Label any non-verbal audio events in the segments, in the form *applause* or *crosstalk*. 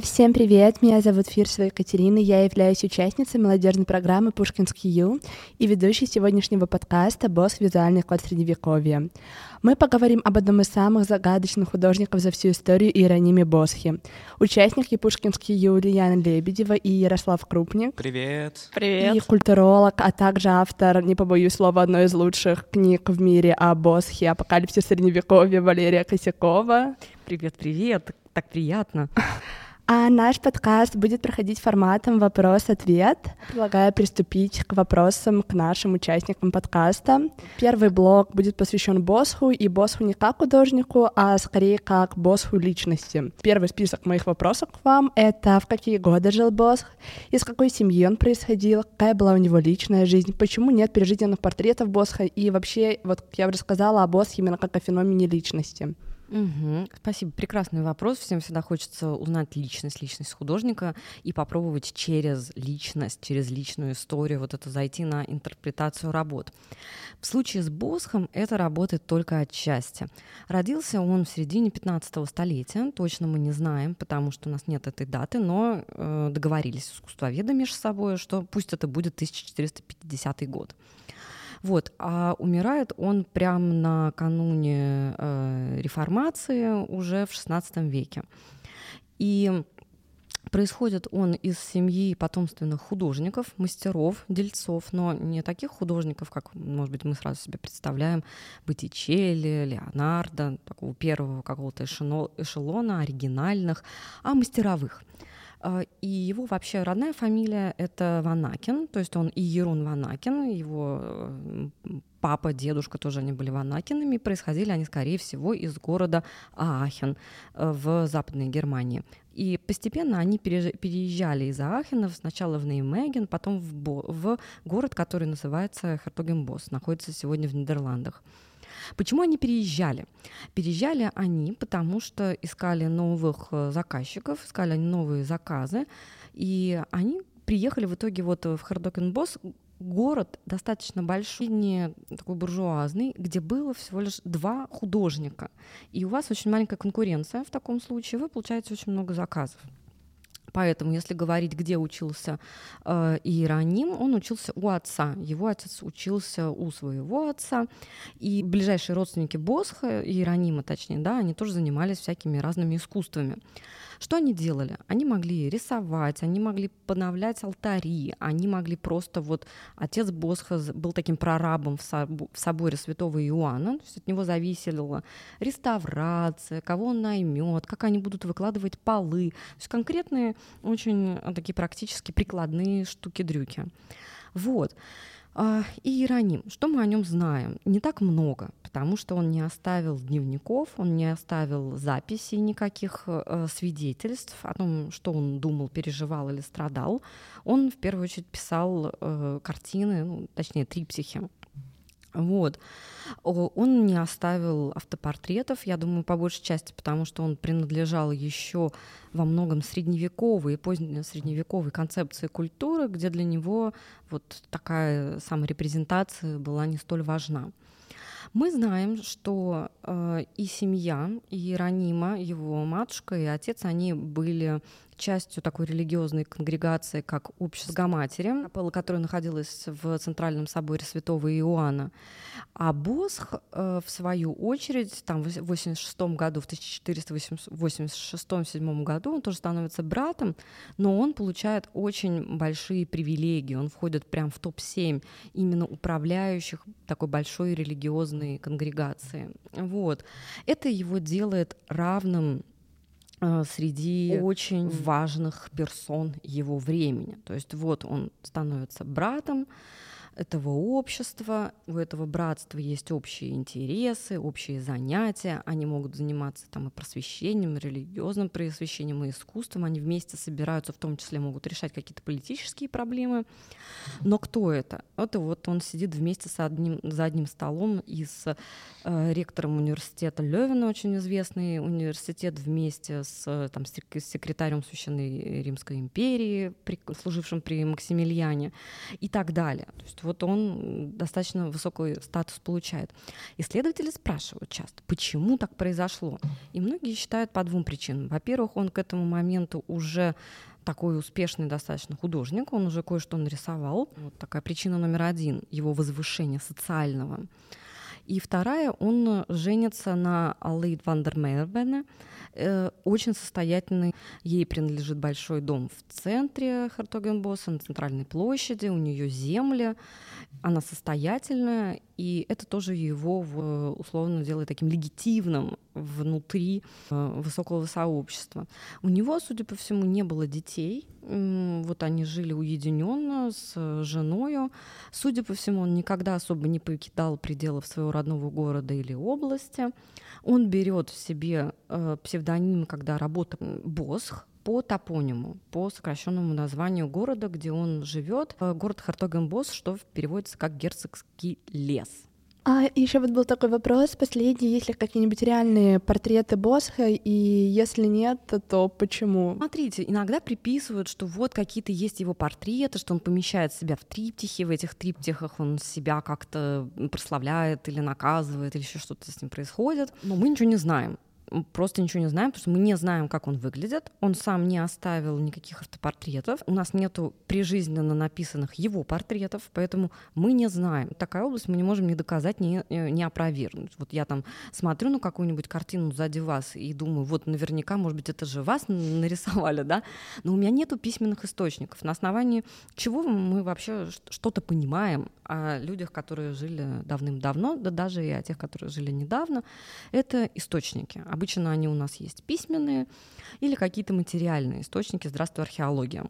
Всем привет, меня зовут Фирсова Екатерина, я являюсь участницей молодежной программы «Пушкинский Ю» и ведущей сегодняшнего подкаста «Босс. Визуальный код Средневековья». Мы поговорим об одном из самых загадочных художников за всю историю Иерониме Босхе. Участники «Пушкинский Ю» Лияна Лебедева и Ярослав Крупник. Привет. Привет. И культуролог, а также автор, не побоюсь слова, одной из лучших книг в мире о Босхе «Апокалипсис Средневековья» Валерия Косякова. Привет-привет, так приятно. А наш подкаст будет проходить форматом вопрос-ответ. Предлагаю приступить к вопросам к нашим участникам подкаста. Первый блок будет посвящен Босху, и Босху не как художнику, а скорее как Босху личности. Первый список моих вопросов к вам — это в какие годы жил Босх, из какой семьи он происходил, какая была у него личная жизнь, почему нет прижизненных портретов Босха, и вообще, вот я уже сказала о Босхе именно как о феномене личности. Угу. Спасибо, прекрасный вопрос. Всем всегда хочется узнать личность, личность художника и попробовать через личность, через личную историю вот это зайти на интерпретацию работ. В случае с Босхом это работает только отчасти. Родился он в середине 15 столетия, точно мы не знаем, потому что у нас нет этой даты, но э, договорились с искусствоведами между собой, что пусть это будет 1450 год. Вот, а умирает он прямо накануне э, реформации уже в XVI веке. И Происходит он из семьи потомственных художников, мастеров, дельцов, но не таких художников, как, может быть, мы сразу себе представляем, Боттичелли, Леонардо, такого первого какого-то эшелона, оригинальных, а мастеровых. А, и его вообще родная фамилия — это Ванакин, то есть он Иерун Ванакин, его папа, дедушка тоже они были Ван Акенами, происходили они, скорее всего, из города Аахен э, в Западной Германии. И постепенно они переезжали из Аахена сначала в Неймеген, потом в, Бо, в город, который называется Хертогенбос, находится сегодня в Нидерландах. Почему они переезжали? Переезжали они, потому что искали новых э, заказчиков, искали они новые заказы, и они приехали в итоге вот в Хертогенбос, город достаточно большой, не такой буржуазный, где было всего лишь два художника. И у вас очень маленькая конкуренция в таком случае, вы получаете очень много заказов. Поэтому, если говорить, где учился э, Иероним, он учился у отца. Его отец учился у своего отца. И ближайшие родственники Босха, Иеронима точнее, да, они тоже занимались всякими разными искусствами. Что они делали? Они могли рисовать, они могли поновлять алтари, они могли просто вот... Отец Босха был таким прорабом в, соборе святого Иоанна, то есть от него зависела реставрация, кого он наймет, как они будут выкладывать полы. То есть конкретные, очень такие практически прикладные штуки-дрюки. Вот. А, и Иероним, что мы о нем знаем? Не так много, потому что он не оставил дневников, он не оставил записей никаких э, свидетельств о том, что он думал, переживал или страдал. Он в первую очередь писал э, картины, ну, точнее трипсихи. Вот. Он не оставил автопортретов, я думаю, по большей части, потому что он принадлежал еще во многом средневековой и позднесредневековой концепции культуры, где для него вот такая саморепрезентация была не столь важна. Мы знаем, что э, и семья, и Иеронима, его матушка и отец, они были частью такой религиозной конгрегации, как общество капелла, которая находилась в Центральном соборе святого Иоанна. А Босх, э, в свою очередь, там в 86 году, в 1486-7 году, он тоже становится братом, но он получает очень большие привилегии. Он входит прям в топ-7 именно управляющих такой большой религиозной конгрегации. Вот. Это его делает равным среди очень важных персон его времени. То есть вот он становится братом, этого общества, у этого братства есть общие интересы, общие занятия, они могут заниматься там и просвещением, и религиозным просвещением, и искусством, они вместе собираются, в том числе могут решать какие-то политические проблемы. Но кто это? Это вот он сидит вместе с одним, за одним столом и с э, ректором университета Левина, очень известный университет, вместе с там, секретарем Священной Римской империи, при, служившим при Максимилиане и так далее. То есть вот он достаточно высокий статус получает. Исследователи спрашивают часто, почему так произошло. И многие считают по двум причинам. Во-первых, он к этому моменту уже такой успешный достаточно художник, он уже кое-что нарисовал. Вот такая причина номер один — его возвышение социального. И вторая, он женится на Алейд Вандермербене, э, очень состоятельный. Ей принадлежит большой дом в центре Хартогенбосса, на центральной площади, у нее земли, она состоятельная, и это тоже его условно делает таким легитимным внутри э, высокого сообщества. У него, судя по всему, не было детей. Вот они жили уединенно с женой. Судя по всему, он никогда особо не покидал пределов своего родного города или области. Он берет себе э, псевдоним, когда работает Босх, по топониму, по сокращенному названию города, где он живет, э, город Хартогенбос, что переводится как герцогский лес. А еще вот был такой вопрос последний, есть ли какие-нибудь реальные портреты Босха, и если нет, то почему? Смотрите, иногда приписывают, что вот какие-то есть его портреты, что он помещает себя в триптихе, в этих триптихах он себя как-то прославляет или наказывает, или еще что-то с ним происходит, но мы ничего не знаем просто ничего не знаем, потому что мы не знаем, как он выглядит. Он сам не оставил никаких автопортретов. У нас нету прижизненно написанных его портретов, поэтому мы не знаем. Такая область мы не можем ни доказать, ни, э, ни опровергнуть. Вот я там смотрю на какую-нибудь картину сзади вас и думаю, вот наверняка, может быть, это же вас нарисовали, да? Но у меня нету письменных источников. На основании чего мы вообще что-то понимаем о людях, которые жили давным-давно, да даже и о тех, которые жили недавно, это источники. Обычно они у нас есть письменные или какие-то материальные источники. Здравствуй, археология.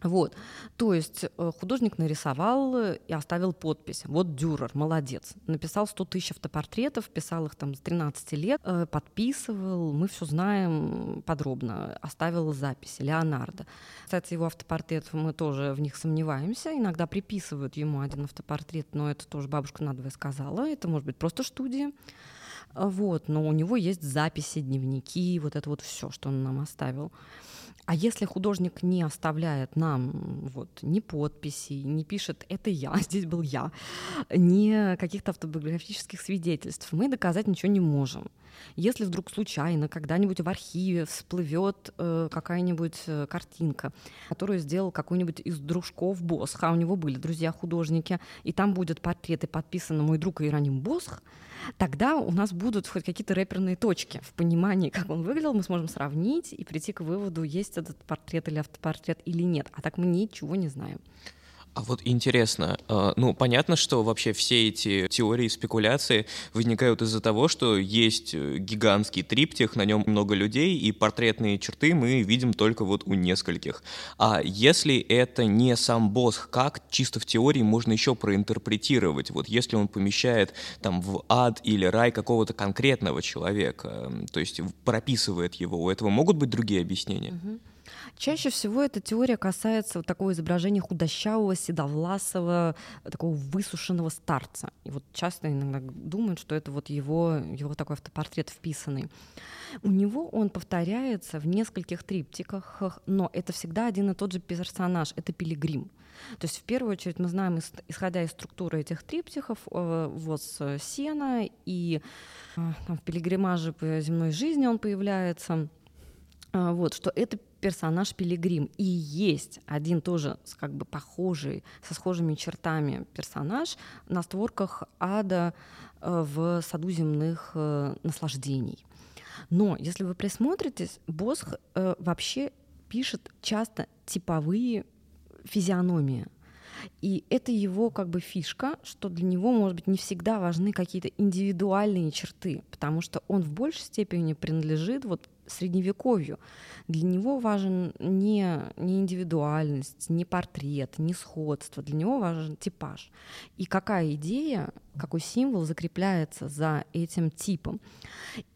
Вот, то есть э, художник нарисовал и оставил подпись. Вот Дюрер, молодец. Написал 100 тысяч автопортретов, писал их там с 13 лет, э, подписывал, мы все знаем подробно, оставил записи. Леонардо. Кстати, его автопортретов мы тоже в них сомневаемся. Иногда приписывают ему один автопортрет, но это тоже бабушка надвое сказала. Это может быть просто студия. Вот, но у него есть записи, дневники, вот это вот все, что он нам оставил. А если художник не оставляет нам вот, ни подписей, не пишет «это я», *laughs* здесь был я, ни каких-то автобиографических свидетельств, мы доказать ничего не можем. Если вдруг случайно когда-нибудь в архиве всплывет э, какая-нибудь э, картинка, которую сделал какой-нибудь из дружков Босха, а у него были друзья-художники, и там будет портрет и подписано «Мой друг Иероним Босх», тогда у нас будут хоть какие-то рэперные точки в понимании, как он выглядел, мы сможем сравнить и прийти к выводу, есть этот портрет или автопортрет или нет. А так мы ничего не знаем. А вот интересно, э, ну, понятно, что вообще все эти теории, спекуляции возникают из-за того, что есть э, гигантский триптих, на нем много людей, и портретные черты мы видим только вот у нескольких. А если это не сам босс, как чисто в теории можно еще проинтерпретировать? Вот если он помещает там в ад или рай какого-то конкретного человека, то есть прописывает его, у этого могут быть другие объяснения? Uh-huh. Чаще всего эта теория касается вот такого изображения худощавого, седовласого, такого высушенного старца. И вот часто иногда думают, что это вот его, его такой автопортрет вписанный. У него он повторяется в нескольких триптиках, но это всегда один и тот же персонаж, это пилигрим. То есть в первую очередь мы знаем, исходя из структуры этих триптихов, э, вот сена и э, там, в пилигримаже по земной жизни он появляется, э, вот, что это персонаж Пилигрим. И есть один тоже как бы похожий, со схожими чертами персонаж на створках ада э, в саду земных э, наслаждений. Но если вы присмотритесь, Босх э, вообще пишет часто типовые физиономии. И это его как бы фишка, что для него, может быть, не всегда важны какие-то индивидуальные черты, потому что он в большей степени принадлежит вот средневековью. Для него важен не, не индивидуальность, не портрет, не сходство. Для него важен типаж. И какая идея, какой символ закрепляется за этим типом.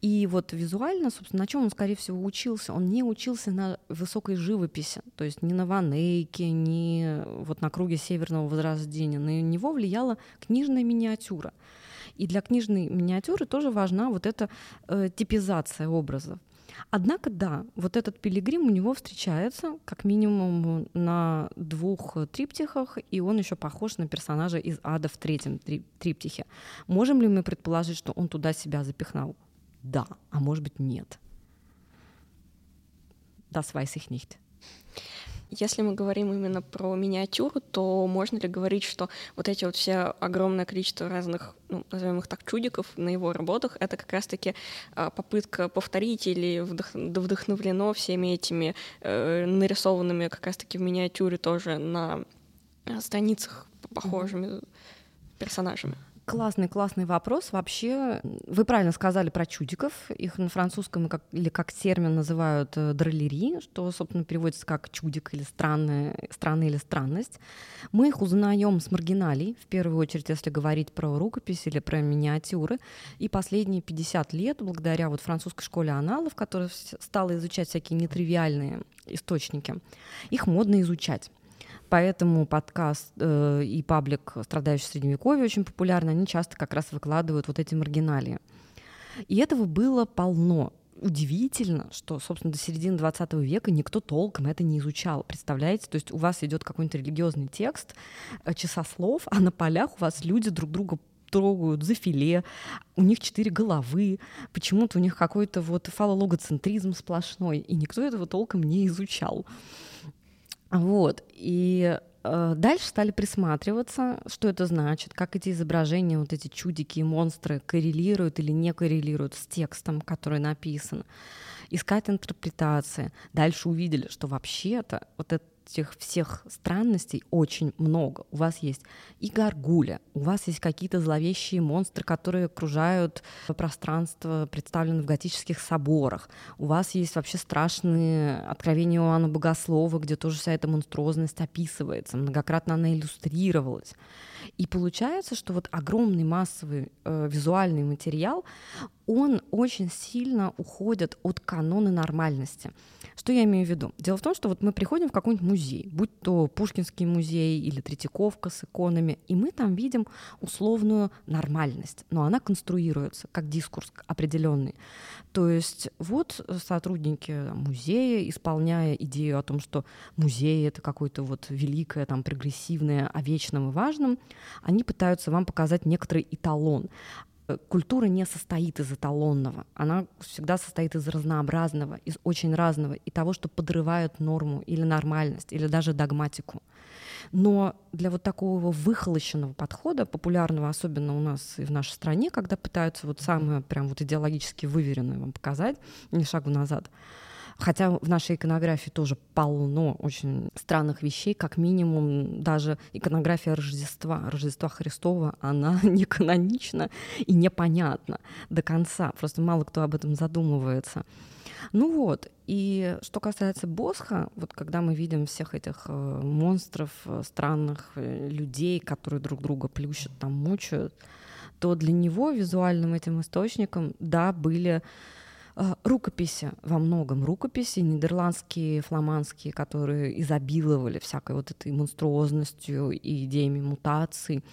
И вот визуально, собственно, на чем он, скорее всего, учился? Он не учился на высокой живописи, то есть ни на Ванейке, ни вот на круге Северного Возрождения. На него влияла книжная миниатюра. И для книжной миниатюры тоже важна вот эта э, типизация образов. Однако, да, вот этот пилигрим у него встречается как минимум на двух триптихах, и он еще похож на персонажа из ада в третьем три- триптихе. Можем ли мы предположить, что он туда себя запихнул? Да, а может быть нет. Das weiß ich nicht. Если мы говорим именно про миниатюру, то можно ли говорить, что вот эти вот все огромное количество разных, ну, назовем их так, чудиков на его работах, это как раз-таки а, попытка повторить или вдох... вдохновлено всеми этими э, нарисованными как раз-таки в миниатюре тоже на страницах похожими mm-hmm. персонажами? Классный, классный вопрос. Вообще, вы правильно сказали про чудиков. Их на французском как, или как термин называют э, дролери, что, собственно, переводится как чудик или странная, странная или странность. Мы их узнаем с маргиналей, в первую очередь, если говорить про рукопись или про миниатюры. И последние 50 лет, благодаря вот французской школе аналов, которая стала изучать всякие нетривиальные источники, их модно изучать. Поэтому подкаст э, и паблик «Страдающий средневековье» очень популярны. Они часто как раз выкладывают вот эти маргиналии. И этого было полно. Удивительно, что, собственно, до середины 20 века никто толком это не изучал. Представляете? То есть у вас идет какой-нибудь религиозный текст, э, часослов, а на полях у вас люди друг друга трогают за филе, у них четыре головы, почему-то у них какой-то вот фалологоцентризм сплошной, и никто этого толком не изучал. Вот. И э, дальше стали присматриваться, что это значит, как эти изображения, вот эти чудики и монстры коррелируют или не коррелируют с текстом, который написан. Искать интерпретации. Дальше увидели, что вообще-то вот это этих всех странностей очень много. У вас есть и горгуля, у вас есть какие-то зловещие монстры, которые окружают пространство, представленное в готических соборах. У вас есть вообще страшные откровения Иоанна Богослова, где тоже вся эта монструозность описывается, многократно она иллюстрировалась. И получается, что вот огромный массовый э, визуальный материал, он очень сильно уходит от канона нормальности. Что я имею в виду? Дело в том, что вот мы приходим в какой-нибудь музей, будь то Пушкинский музей или Третьяковка с иконами, и мы там видим условную нормальность, но она конструируется как дискурс определенный. То есть вот сотрудники музея, исполняя идею о том, что музей — это какое-то вот великое, там, прогрессивное о вечном и важном, они пытаются вам показать некоторый эталон. Э, культура не состоит из эталонного, она всегда состоит из разнообразного, из очень разного, и того, что подрывает норму или нормальность, или даже догматику. Но для вот такого выхолощенного подхода, популярного особенно у нас и в нашей стране, когда пытаются вот самое прям вот идеологически выверенное вам показать, ни шагу назад, Хотя в нашей иконографии тоже полно очень странных вещей, как минимум даже иконография Рождества, Рождества Христова, она *laughs* не канонична и непонятна до конца. Просто мало кто об этом задумывается. Ну вот, и что касается Босха, вот когда мы видим всех этих э, монстров, э, странных э, людей, которые друг друга плющат, там мучают, то для него визуальным этим источником, да, были рукописи во многом, рукописи нидерландские, фламандские, которые изобиловали всякой вот этой монструозностью и идеями мутаций,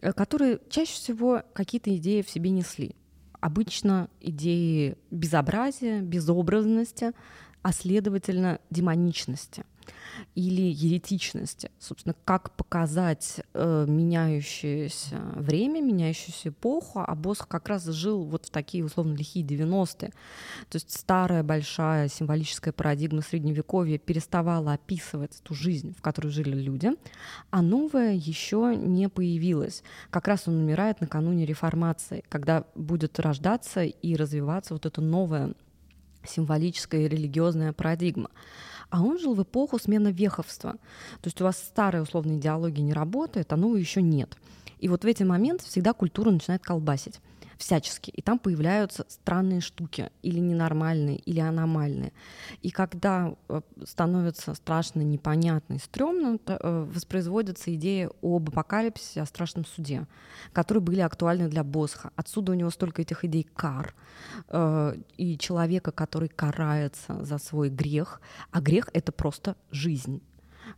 э, которые чаще всего какие-то идеи в себе несли. Обычно идеи безобразия, безобразности, а следовательно демоничности или еретичности. Собственно, как показать э, меняющееся время, меняющуюся эпоху, а Босх как раз жил вот в такие условно лихие 90-е. То есть старая большая символическая парадигма Средневековья переставала описывать ту жизнь, в которой жили люди, а новая еще не появилась. Как раз он умирает накануне реформации, когда будет рождаться и развиваться вот эта новая символическая и религиозная парадигма. А он жил в эпоху смены веховства. То есть у вас старая условная идеология не работает, а новой еще нет. И вот в эти моменты всегда культура начинает колбасить всячески. И там появляются странные штуки, или ненормальные, или аномальные. И когда э, становится страшно, непонятно и стрёмно, э, воспроизводится идея об апокалипсисе, о страшном суде, которые были актуальны для Босха. Отсюда у него столько этих идей кар, э, и человека, который карается за свой грех, а грех — это просто жизнь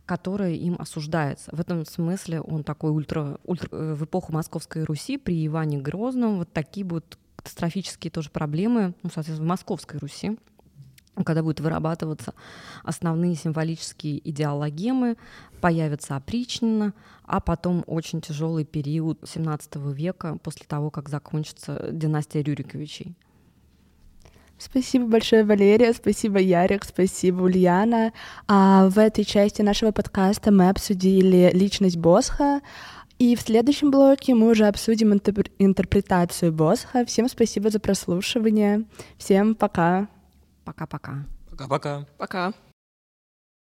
которая им осуждается. В этом смысле он такой ультра, ультра э, в эпоху Московской Руси при Иване Грозном вот такие будут катастрофические тоже проблемы, ну, соответственно, в Московской Руси когда будут вырабатываться основные символические идеологемы, появится опричнина, а потом очень тяжелый период XVII века после того, как закончится династия Рюриковичей. Спасибо большое, Валерия, спасибо, Ярик, спасибо, Ульяна. А в этой части нашего подкаста мы обсудили личность Босха, и в следующем блоке мы уже обсудим интерпретацию Босха. Всем спасибо за прослушивание. Всем пока. Пока-пока. Пока-пока. Пока.